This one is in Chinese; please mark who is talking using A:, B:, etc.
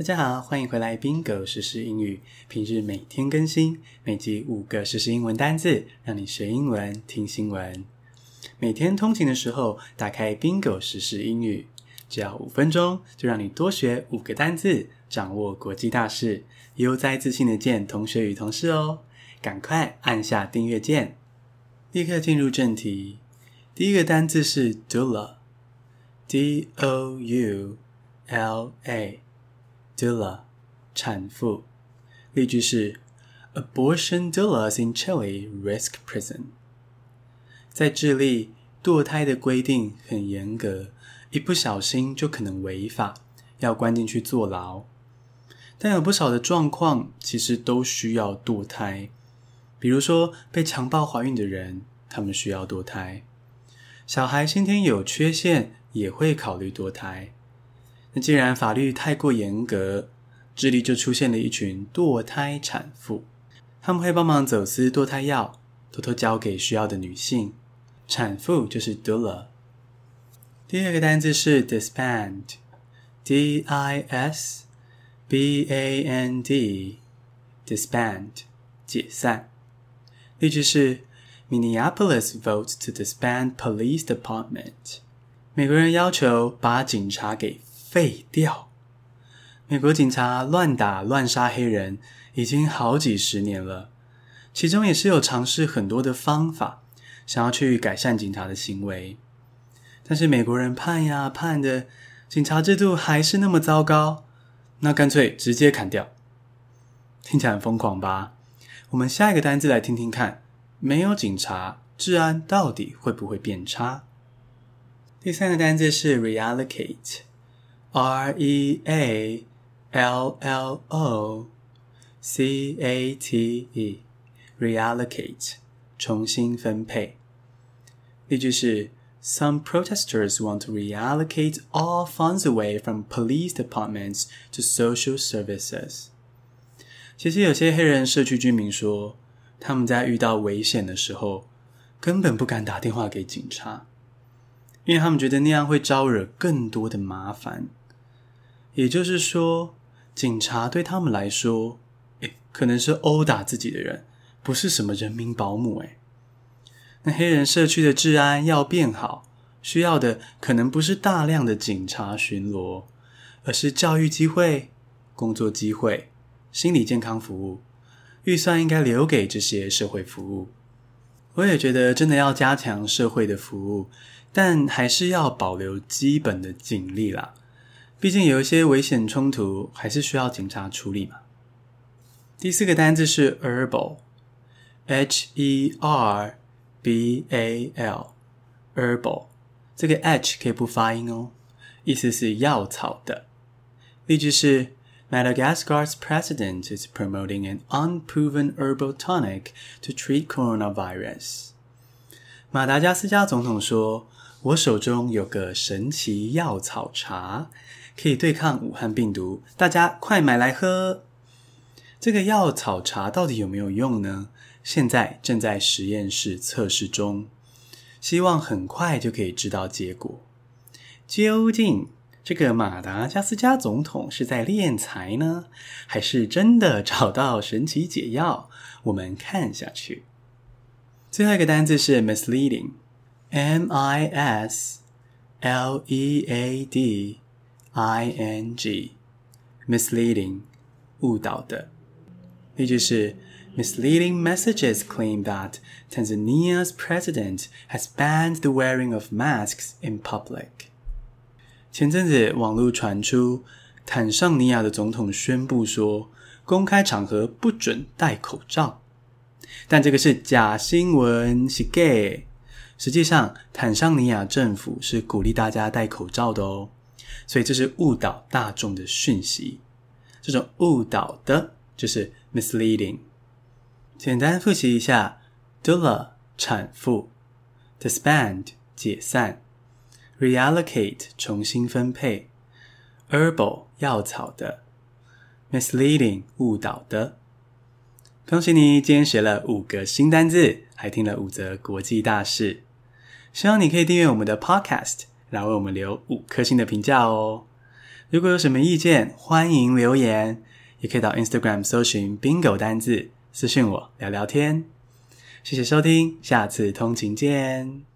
A: 大家好，欢迎回来冰狗实时英语。平日每天更新，每集五个实时英文单字，让你学英文听新闻。每天通勤的时候，打开冰狗实时英语，只要五分钟，就让你多学五个单字，掌握国际大事，悠哉自信的见同学与同事哦。赶快按下订阅键，立刻进入正题。第一个单字是 doula，D-O-U-L-A。Doula，产妇。例句是：Abortion doulas in Chile risk prison。在智利，堕胎的规定很严格，一不小心就可能违法，要关进去坐牢。但有不少的状况其实都需要堕胎，比如说被强暴怀孕的人，他们需要堕胎；小孩先天有缺陷，也会考虑堕胎。那既然法律太过严格，智利就出现了一群堕胎产妇，他们会帮忙走私堕胎药，偷偷交给需要的女性。产妇就是 doula。第二个单字是 disband，D-I-S-B-A-N-D，disband，解散。例句是：Minneapolis votes to disband police department。美国人要求把警察给废掉！美国警察乱打乱杀黑人已经好几十年了，其中也是有尝试很多的方法，想要去改善警察的行为。但是美国人判呀判的，警察制度还是那么糟糕，那干脆直接砍掉。听起来很疯狂吧？我们下一个单字来听听看，没有警察，治安到底会不会变差？第三个单字是 reallocate。R E A L L O C A T E，reallocate，重新分配。例句是：Some protesters want to reallocate all funds away from police departments to social services。其实有些黑人社区居民说，他们在遇到危险的时候，根本不敢打电话给警察，因为他们觉得那样会招惹更多的麻烦。 也就是说，警察对他们来说，诶，可能是殴打自己的人，不是什么人民保姆。诶，那黑人社区的治安要变好，需要的可能不是大量的警察巡逻，而是教育机会、工作机会、心理健康服务。预算应该留给这些社会服务。我也觉得真的要加强社会的服务，但还是要保留基本的警力啦。毕竟有一些危险冲突，还是需要警察处理嘛。第四个单字是 herbal，H-E-R-B-A-L，herbal，这个 H 可以不发音哦，意思是药草的。例句是：Madagascar's president is promoting an unproven herbal tonic to treat coronavirus。马达加斯加总统说：“我手中有个神奇药草茶。”可以对抗武汉病毒，大家快买来喝！这个药草茶到底有没有用呢？现在正在实验室测试中，希望很快就可以知道结果。究竟这个马达加斯加总统是在敛财呢，还是真的找到神奇解药？我们看下去。最后一个单字是 misleading，M-I-S-L-E-A-D。I i n g，misleading，误导的。例句是：Misleading messages claim that Tanzania's president has banned the wearing of masks in public。前阵子网络传出，坦桑尼亚的总统宣布说，公开场合不准戴口罩。但这个是假新闻，是 gay。实际上，坦桑尼亚政府是鼓励大家戴口罩的哦。所以这是误导大众的讯息，这种误导的就是 misleading。简单复习一下：doula 产妇，disband 解散，reallocate 重新分配，herbal 药草的，misleading 误导的。恭喜你，今天学了五个新单字，还听了五则国际大事。希望你可以订阅我们的 podcast。来为我们留五颗星的评价哦！如果有什么意见，欢迎留言，也可以到 Instagram 搜寻 Bingo 单字，私讯我聊聊天。谢谢收听，下次通勤见。